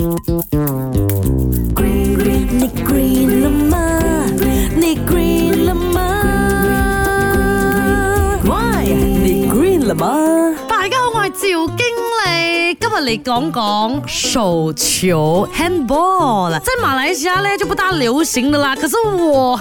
你你你大家好，我系赵经理，今日嚟讲讲手球 handball 啦。在马来西亚呢就不大流行的啦，可是我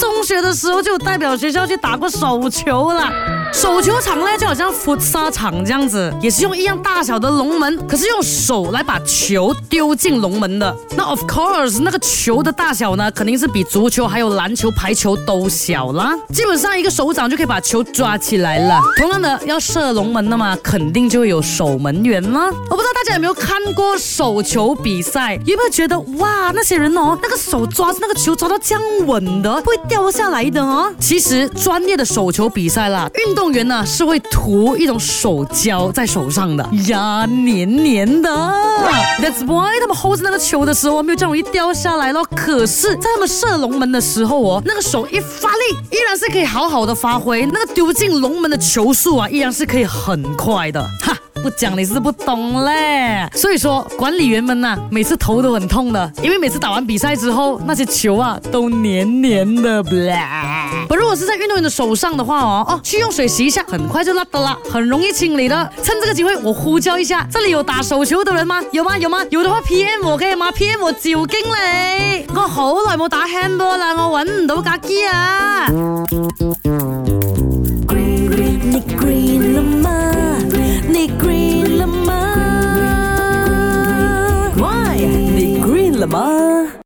中学的时候就代表学校去打过手球啦。手球场呢，就好像 f u ß b a 场这样子，也是用一样大小的龙门，可是用手来把球丢进龙门的。那 of course 那个球的大小呢，肯定是比足球还有篮球、排球都小啦。基本上一个手掌就可以把球抓起来了。同样的，要射龙门的嘛，肯定就会有守门员啦。我不知道大家有没有看过手球比赛，有没有觉得哇，那些人哦，那个手抓那个球抓到这样稳的，会掉下来的哦。其实专业的手球比赛啦，运。运动员呢是会涂一种手胶在手上的呀，黏黏的。That's why 他们 hold 着那个球的时候没有这样容易掉下来咯。可是，在他们射龙门的时候哦，那个手一发力，依然是可以好好的发挥。那个丢进龙门的球速啊，依然是可以很快的。哈，不讲你是不懂嘞。所以说，管理员们呐，每次头都很痛的，因为每次打完比赛之后，那些球啊都黏黏的。如果是在运动员的手上的话哦，哦，去用水洗一下，很快就烂的了，很容易清理的。趁这个机会，我呼叫一下，这里有打手球的人吗？有吗？有吗？有到 PM 可以吗？PM 我酒经理，我好耐冇打 handball 啦，我揾唔到架机啊。你你你了吗？